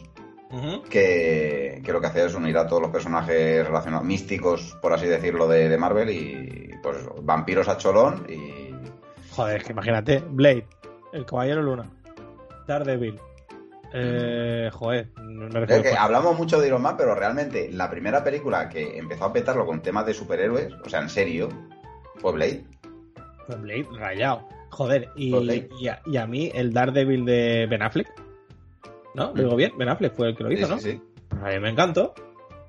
B: Que, que lo que hacía es unir a todos los personajes relacionados, místicos, por así decirlo, de, de Marvel y pues vampiros a cholón y
C: Joder, es que imagínate, Blade, el Caballero Luna, Daredevil. Eh, joder, no me
B: Es que hablamos mucho de Iron Man, pero realmente la primera película que empezó a petarlo con temas de superhéroes, o sea, en serio, fue Blade.
C: Pues Blade rayado. Joder, y, y, a, y a mí el Daredevil de Ben Affleck. ¿No? ¿Lo digo bien? Ben Affleck fue el que lo hizo,
B: Sí,
C: ¿no?
B: sí, sí.
A: A mí me encantó.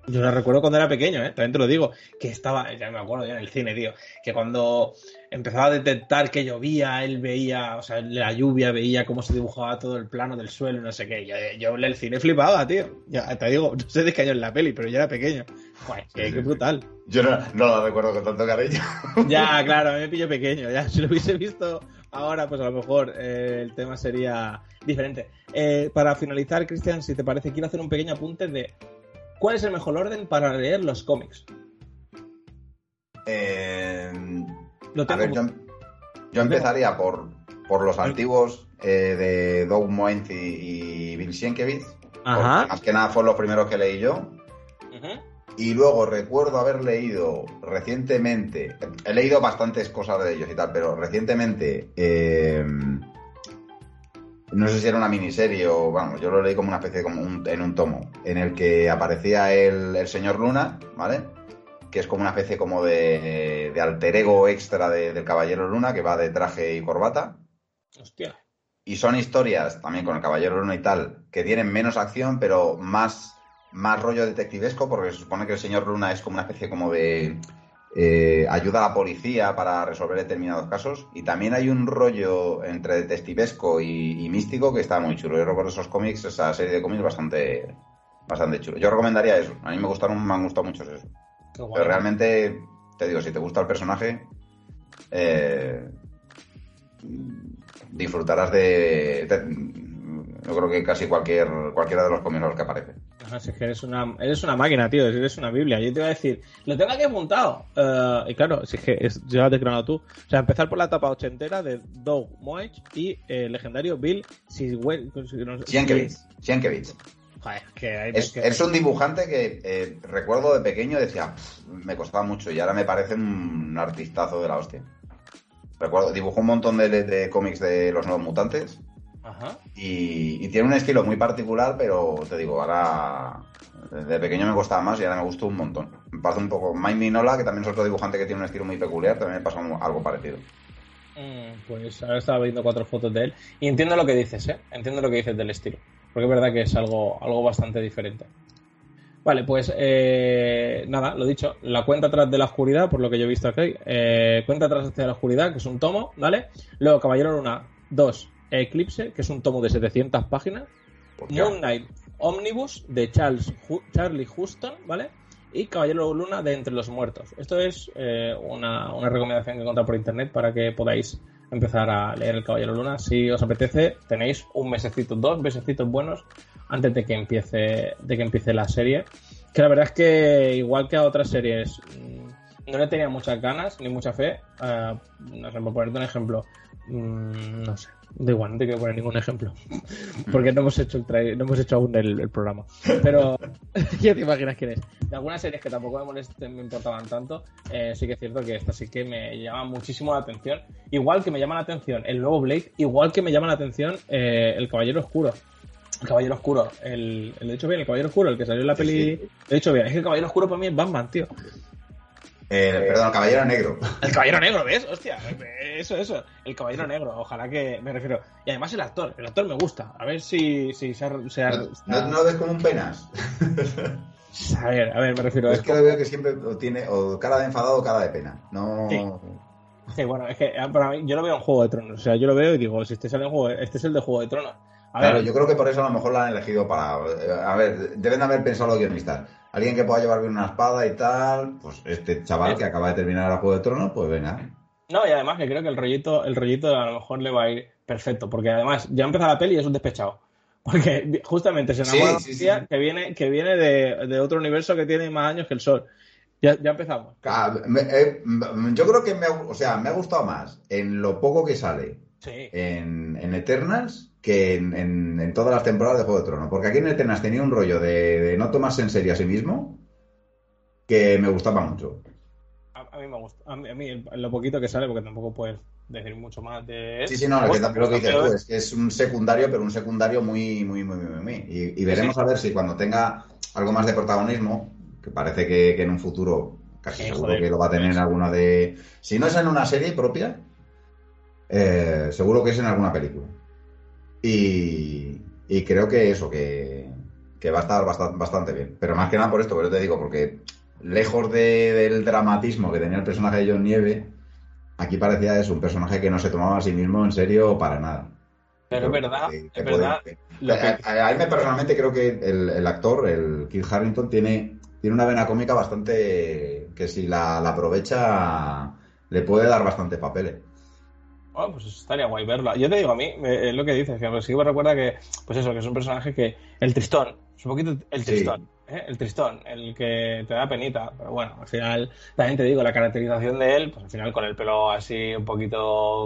A: Yo la recuerdo cuando era pequeño, ¿eh? También te lo digo, que estaba, ya me acuerdo ya en el cine, tío, que cuando empezaba a detectar que llovía, él veía, o sea, la lluvia, veía cómo se dibujaba todo el plano del suelo, no sé qué. Yo, yo en el cine flipaba, tío. Ya te digo, no sé de qué año en la peli, pero yo era pequeño. Joder, qué, qué brutal.
B: Yo no, no la recuerdo con tanto cariño.
A: Ya, claro, a mí me pillo pequeño. Ya, si lo hubiese visto ahora, pues a lo mejor eh, el tema sería diferente. Eh, para finalizar, Cristian, si te parece, quiero hacer un pequeño apunte de cuál es el mejor orden para leer los cómics.
B: Eh,
A: Lo
B: a
A: tengo
B: ver, yo, yo empezaría por, por los antiguos eh, de Doug Moenz y, Bill Sienkiewicz.
A: Ajá.
B: Más que nada fueron los primeros que leí yo.
A: Ujú.
B: Y luego recuerdo haber leído recientemente, he leído bastantes cosas de ellos y tal, pero recientemente, eh, no sé si era una miniserie o, vamos, yo lo leí como una especie de, como un- en un tomo, en el que aparecía el, el señor Luna, ¿vale? Que es como una especie como de, de alter ego extra de- del Caballero Luna, que va de traje y corbata.
A: Hostia.
B: Y son historias, también con el Caballero Luna y tal, que tienen menos acción, pero más, más rollo detectivesco, porque se supone que el señor Luna es como una especie como de eh, ayuda a la policía para resolver determinados casos. Y también hay un rollo entre detectivesco y, y místico que está muy chulo. Yo recuerdo esos cómics, esa serie de cómics bastante, bastante chulo. Yo recomendaría eso. A mí me gustaron, me han gustado mucho eso. Pero realmente, te digo, si te gusta el personaje, eh, disfrutarás de, de- Yo creo que casi cualquier cualquiera de los los que aparece.
A: Ajá, si es que eres una, eres una máquina, tío, eres una Biblia. Yo te iba a decir, lo tengo aquí apuntado. Eh, y claro, si es que es, ya lo has desgranado tú. O sea, empezar por la etapa ochentera de Doug Moech y eh, el legendario Bill.
B: Sienkiewicz.
A: Joder, que hay
B: Es, es un dibujante que eh, recuerdo de pequeño decía, "Pff, me costaba mucho y ahora me parece un artistazo de la hostia. Recuerdo, dibujó un montón de, de cómics de los nuevos mutantes
A: Ajá.
B: y, y tiene un estilo muy particular, pero te digo, ahora de pequeño me costaba más y ahora me gustó un montón. Me pasa un poco Mike Minola, que también es otro dibujante que tiene un estilo muy peculiar, también me pasa un- algo parecido.
A: Mm, Pues ahora estaba viendo cuatro fotos de él y entiendo lo que dices, ¿eh? Entiendo lo que dices del estilo. Porque es verdad que es algo, algo bastante diferente. Vale, pues eh, nada, lo dicho, la cuenta atrás de la oscuridad, por lo que yo he visto aquí, eh, cuenta atrás hacia la oscuridad, que es un tomo, ¿vale? Luego Caballero Luna 2, Eclipse, que es un tomo de 700 páginas. Moon Knight Omnibus de Charles Charlie Houston, ¿vale? Y Caballero Luna de Entre los Muertos. Esto es eh, una, una recomendación que he encontrado por internet para que podáis empezar a leer el Caballero Luna. Si os apetece, tenéis un mesecito, dos mesecitos buenos antes de que empiece, de que empiece la serie. Que la verdad es que, igual que a otras series, mm, no le tenía muchas ganas ni mucha fe. Ah, no sé, por ponerte un ejemplo, mm, no sé, da igual, no te quiero poner ningún ejemplo. Porque no hemos hecho el trai- no hemos hecho aún el, el programa. Pero, ¿qué te imaginas quién es? De algunas series que tampoco me molesten, me importaban tanto, eh, sí que es cierto que esta sí que me llama muchísimo la atención. Igual que me llama la atención el nuevo Blade, igual que me llama la atención eh, el Caballero Oscuro. El Caballero Oscuro, el, el, lo he dicho bien, el Caballero Oscuro, el que salió en la peli.
B: sí.
A: Lo he dicho bien, es que el Caballero Oscuro para mí es Batman, tío.
B: Eh, perdón, Caballero Negro.
A: El Caballero Negro, ¿ves? Hostia, eso, eso. El Caballero Negro, ojalá que me refiero. Y además el actor, el actor me gusta. A ver si, si se ha. se ha-
B: ¿No, no, no lo ves como un penas?
A: A ver, a ver, me refiero.
B: Es
A: Es
B: que lo veo que siempre tiene o cara de enfadado o cara de pena. No.
A: Sí. Sí, bueno, es que eh, para mí, yo lo veo en Juego de Tronos. O sea, yo lo veo y digo, si este sale en Juego, este es el de Juego de Tronos. A
B: Claro,
A: ver,
B: yo creo que por eso a lo mejor la han elegido para. eh, A ver, deben de haber pensado los guionistas. Alguien que pueda llevar bien una espada y tal. Pues este chaval que acaba de terminar el Juego de Tronos, pues venga.
A: no, y además que creo que el rollito, el rollito a lo mejor le va a ir perfecto. Porque además, ya empieza la peli y es un despechado. Porque justamente se enamora
B: Sí, sí,
A: que viene, que viene de, de otro universo que tiene más años que el Sol. Ya, ya empezamos.
B: Ah, me- eh, yo creo que me o sea, me ha gustado más en lo poco que sale
A: Sí.
B: en, en Eternals que en, en- en todas las temporadas de Juego de Tronos. Porque aquí en Eternals tenía un rollo de, de no tomarse en serio a sí mismo que me gustaba mucho.
A: A, a mí me gusta. A mí, a mí el- lo poquito que sale, porque tampoco puedes decir mucho más de.
B: Sí, sí, no,
A: Pues,
B: que lo que dices tú es que es un secundario, pero un secundario muy, muy, muy, muy, muy. Y, y veremos
A: Sí.
B: a ver si cuando tenga algo más de protagonismo, que parece que, que en un futuro casi
A: Sí,
B: seguro
A: joder.
B: que lo va a tener en alguna de. Si no es en una serie propia, eh, seguro que es en alguna película. Y, y creo que eso, que, que va a estar bastante, bastante bien. Pero más que nada por esto, pero te digo, porque lejos de- del dramatismo que tenía el personaje de John Nieve, aquí parecía es un personaje que no se tomaba a sí mismo en serio para nada.
A: Pero es verdad,
B: que-
A: es verdad.
B: puede-
A: lo que-
B: a, a- a mí me personalmente creo que el, el actor, el Kit Harrington, tiene, tiene una vena cómica bastante que si la, la aprovecha le puede dar bastantes papeles.
A: Bueno, pues estaría guay verlo. Yo te digo, a mí, me- es lo que dices, que sí me recuerda que, pues eso, que es un personaje que, el tristón, es un poquito el
B: Sí.
A: tristón, ¿eh? el tristón, el que te da penita, pero bueno, al final, también te digo, la caracterización de él, pues al final con el pelo así un poquito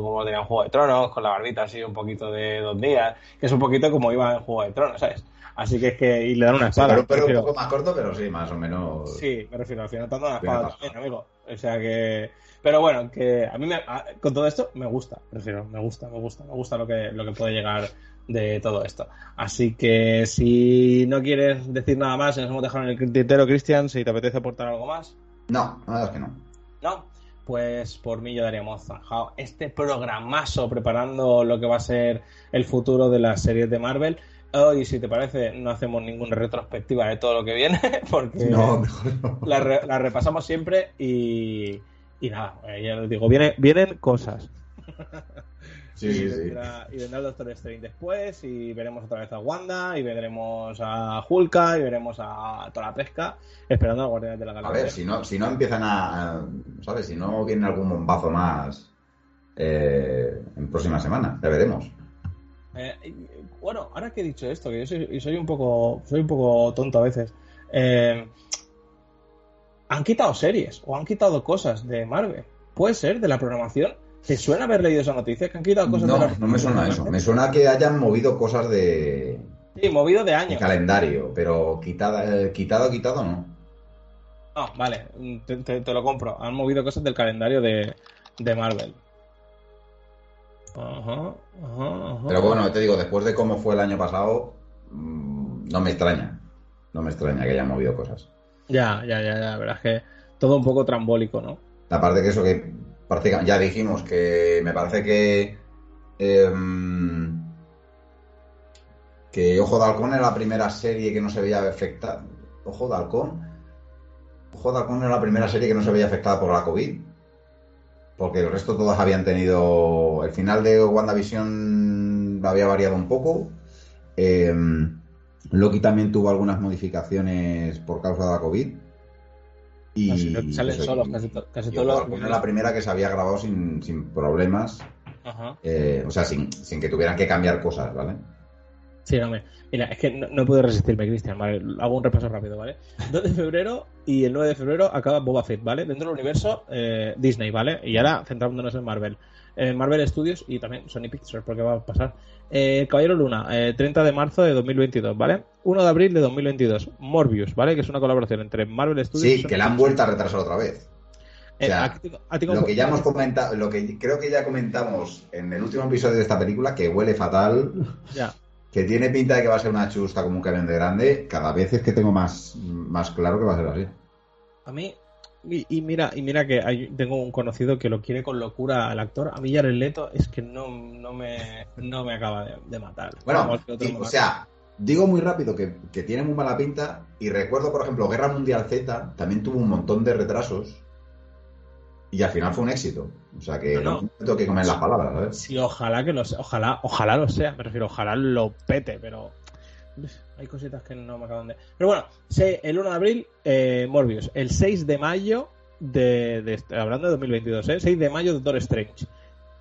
A: como tenía en Juego de Tronos, con la barbita así un poquito de dos días, que es un poquito como iba en Juego de Tronos, ¿sabes? Así que es que, y le dan una
B: Sí,
A: espada.
B: pero un poco más corto, pero sí, más o menos.
A: Sí, me refiero, al final te dado una espada también, amigo. O sea que. Pero bueno, que a mí me, a- con todo esto me gusta, prefiero, me gusta, me gusta, me gusta lo que, lo que puede llegar de todo esto. Así que si no quieres decir nada más, nos hemos dejado en el tintero, Cristian, si te apetece aportar algo más.
B: No, la verdad es que no.
A: ¿No? Pues por mí yo daríamos zanjado este programazo preparando lo que va a ser el futuro de las series de Marvel. Hoy, si te parece, no hacemos ninguna retrospectiva de todo lo que viene, porque
B: No, mejor no.
A: la, re- la repasamos siempre y, y nada, eh, ya les digo, viene, vienen cosas.
B: Sí,
A: y,
B: sí, sí.
A: vendrá, y vendrá el Doctor Strange después, y veremos otra vez a Wanda, y veremos a Hulka, y veremos a toda la pesca, esperando a Guardianes de la
B: A
A: Galaxia.
B: ver, si no, si no empiezan a. a- ¿Sabes? Si no viene algún bombazo más eh, en próxima semana, ya veremos.
A: Eh, bueno, ahora que he dicho esto, que yo soy, y soy un poco soy un poco tonto a veces. eh, han quitado series o han quitado cosas de Marvel. Puede ser de la programación. ¿Te suena haber leído esa noticia? Que han quitado cosas de
B: No,
A: la
B: no me suena eso. Me suena que hayan movido cosas de,
A: Sí, movido de
B: de
A: años.
B: calendario, pero quitada, eh, quitado, quitado no.
A: No, vale, te, te- te lo compro. Han movido cosas del calendario de, de Marvel. Ajá, ajá, ajá.
B: Pero bueno, te digo, después de cómo fue el año pasado, mm, no me extraña. No me extraña que hayan movido cosas.
A: Ya, ya, ya, ya. La verdad es que todo un poco trambólico, ¿no?
B: Aparte que eso que ya dijimos que me parece que em, que Ojo de Halcón era la primera serie que no se veía afectada. Ojo de Halcón. Ojo de Halcón era la primera serie que no se veía afectada por la COVID. Porque el resto todas habían tenido. El final de WandaVision había variado un poco. Em, Loki también tuvo algunas modificaciones por causa de la COVID. Y
A: Así que salen solos casi, to- casi todos los.
B: Era la primera que se había grabado sin, sin problemas.
A: Ajá.
B: eh, o sea, sin, sin que tuvieran que cambiar cosas, ¿vale?
A: Sí, no me. Mira, es que no, no puedo resistirme, Cristian, ¿vale? Hago un repaso rápido, ¿vale? 2 de febrero y el 9 de febrero acaba Boba Fett, ¿vale? Dentro del universo eh, Disney, ¿vale? Y ahora centrándonos en Marvel. Eh, Marvel Studios y también Sony Pictures, porque va a pasar. Eh, Caballero Luna, eh, 30 de marzo de 2022, ¿vale? 1 de abril de 2022, Morbius, ¿vale? Que es una colaboración entre Marvel Studios y
B: Sí,
A: Sony
B: que la han vuelto a retrasar otra vez.
A: Eh,
B: o sea, Lo que ya hemos comentado, lo que creo que ya comentamos en el último episodio de esta película, que huele fatal,
A: Ya.
B: que tiene pinta de que va a ser una chusta como un camión de grande, cada vez es que tengo más, más claro que va a ser así.
A: A mí, y, y mira, y mira que hay- tengo un conocido que lo quiere con locura al actor. A mí Jared Leto es que no, no, me, no me acaba de, de matar.
B: Bueno, y- o sea, digo muy rápido que, que tiene muy mala pinta y recuerdo, por ejemplo, Guerra Mundial Z también tuvo un montón de retrasos y al final fue un éxito. O sea que
A: No,
B: no,
A: no.
B: tengo que comer las palabras, ¿sabes?
A: Sí, ojalá que lo sea. Ojalá, ojalá lo sea. Me refiero, ojalá lo pete, pero. Hay cositas que no me acaban de. Pero bueno, el 1 de abril, eh, Morbius. El 6 de mayo de, de- Hablando de 2022, ¿eh? 6 de mayo, Doctor Strange.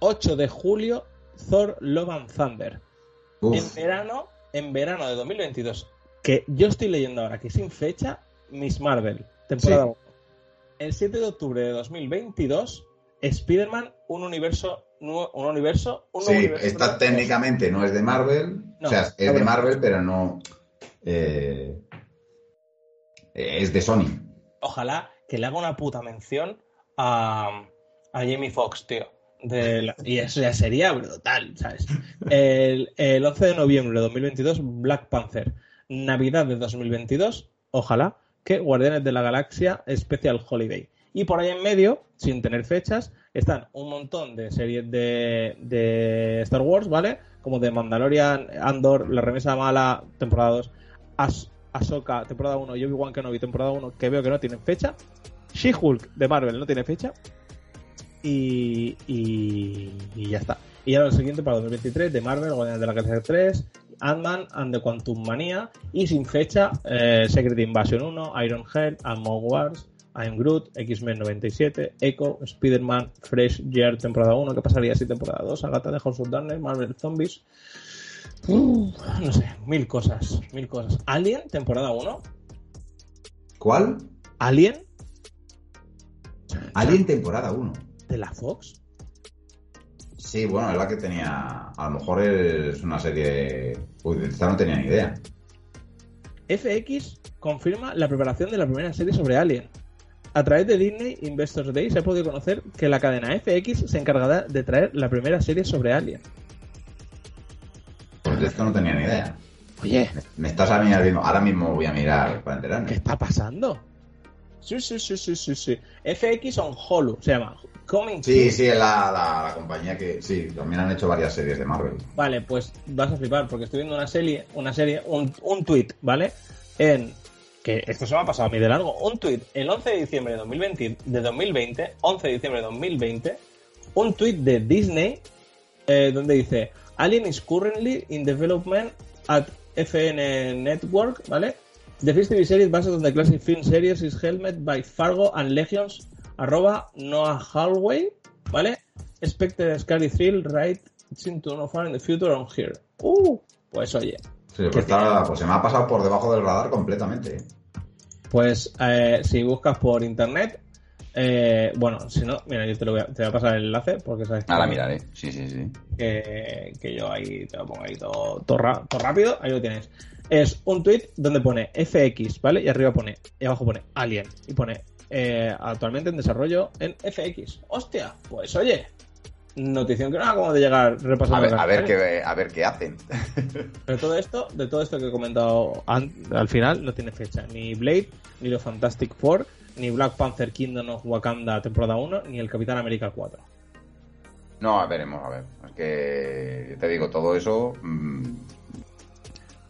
A: 8 de julio, Thor Love and Thunder. En verano, en verano de 2022, que yo estoy leyendo ahora que sin fecha, Miss Marvel, temporada
B: Sí.
A: 1. El 7 de octubre de 2022, Spider-Man, un universo, un universo, un nuevo
B: sí,
A: universo.
B: esta técnicamente no es de Marvel,
A: No,
B: o sea, es de. Marvel, pero no... eh, es de Sony.
A: Ojalá que le haga una puta mención a, a Jamie Foxx, tío. De la- y eso ya sería brutal, ¿sabes? El, el 11 de noviembre de 2022, Black Panther. Navidad de 2022, ojalá que Guardianes de la Galaxia Special Holiday. Y por ahí en medio, sin tener fechas, están un montón de series de, de Star Wars, ¿vale? Como de Mandalorian, Andor, La Remesa Mala, temporada 2, Ahs- Ahsoka, temporada 1 y Obi-Wan Kenobi, temporada 1, que veo que no tienen fecha. She-Hulk de Marvel no tiene fecha. Y, y, ya está. Y ahora lo siguiente para 2023 de Marvel, Guardianes de la Galaxia 3, Ant-Man and the Quantum Mania y sin fecha eh, Secret Invasion 1, Iron Heart, Among Wars, I'm Groot, X-Men 97, Echo, Spider-Man, Fresh Year temporada 1, ¿qué pasaría si temporada 2? Agatha de House of Darkness, Marvel Zombies. No sé, mil cosas, mil cosas. Alien, temporada 1.
B: ¿Cuál?
A: Alien.
B: Alien temporada 1.
A: ¿De la Fox?
B: Sí, bueno, es la que tenía. A lo mejor es una serie. Uy, de esta no tenía ni idea.
A: FX confirma la preparación de la primera serie sobre Alien. A través de Disney Investors Day se ha podido conocer que la cadena FX se encargará de traer la primera serie sobre Alien.
B: Pues de esto no tenía ni idea.
A: Oye,
B: Me, me estás a mirar mismo. Ahora mismo voy a mirar para
A: ¿qué
B: enterarme.
A: está pasando? Sí, sí, sí, sí, sí, sí. FX on Hulu se llama. Coming
B: Sí, sí, es la, la, la compañía que. Sí, también han hecho varias series de Marvel.
A: Vale, pues vas a flipar porque estoy viendo una serie, una serie, un, un tweet, ¿vale? En que esto se me ha pasado a mí de largo, un tweet el 11 de diciembre de 2020, de 2020, 11 de diciembre de 2020, un tweet de Disney eh, donde dice Alien is currently in development at FN Network, ¿vale? The TV series based on the classic film series is helmed by Fargo and Legions, arroba Noah Hallway, ¿vale? Expected scary thrill right into no far in the future on here. Uh, pues oye,
B: Sí, pues, está- pues se me ha pasado por debajo del radar completamente. ¿eh?
A: pues eh, si buscas por internet, eh, bueno, si no, mira, yo te, lo voy a, te voy a pasar el enlace porque sabes que,
B: Ahora miraré. Sí, sí, sí.
A: que, que yo ahí te lo pongo ahí todo, todo, todo rápido, ahí lo tienes. Es un tweet donde pone FX, ¿vale? Y arriba pone, y abajo pone Alien, y pone eh, actualmente en desarrollo en FX. Hostia, pues oye, notición que no acabamos de llegar
B: A
A: repasando.
B: ver,
A: el
B: a ver qué, a ver qué hacen.
A: Pero todo esto, de todo esto que he comentado al final, no tiene fecha. Ni Blade, ni los Fantastic Four, ni Black Panther Kingdom of Wakanda temporada 1, ni el Capitán América 4.
B: No, a veremos, a ver. Es que yo te digo, todo eso. mm,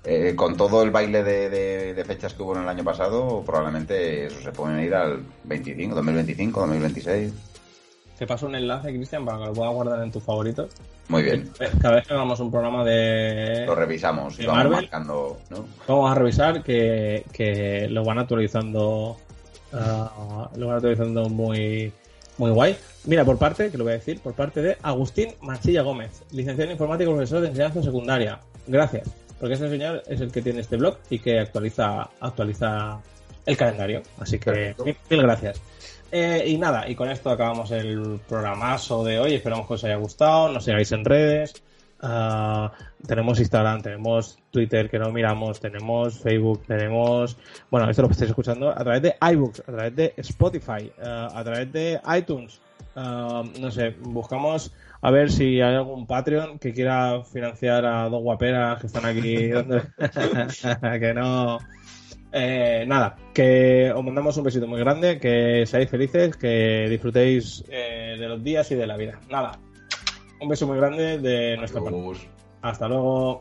B: eh, con todo el baile de, de- de fechas que hubo en el año pasado, probablemente eso se pueden ir al 25, 2025, 2026.
A: Te paso un enlace, Cristian, para que lo puedas guardar en tus favoritos.
B: Muy bien.
A: Cada vez que hagamos un programa de...
B: Lo revisamos y
A: ¿De
B: vamos
A: Marvel?
B: marcando. ¿no?
A: Vamos a revisar que, que lo van actualizando ah, lo van actualizando muy muy guay. Mira, por parte, que lo voy a decir, por parte de Agustín Manchilla Gómez, licenciado en informática y profesor de enseñanza secundaria. Gracias, porque este señor es el que tiene este blog y que actualiza actualiza el calendario. Así que mil gracias. Eh, y nada, y con esto acabamos el programazo de hoy. Esperamos que os haya gustado. Nos sigáis en redes. Ah, tenemos Instagram, tenemos Twitter que no miramos, tenemos Facebook, tenemos. Bueno, esto lo estáis escuchando a través de iBooks, a través de Spotify, ah, a través de iTunes. Ah, no sé, buscamos a ver si hay algún Patreon que quiera financiar a dos guaperas que están aquí. que no. Eh, nada, que os mandamos un besito muy grande, que seáis felices, que disfrutéis eh, de los días y de la vida. Nada, un beso muy grande de nuestra parte. Hasta luego.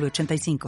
D: 906985.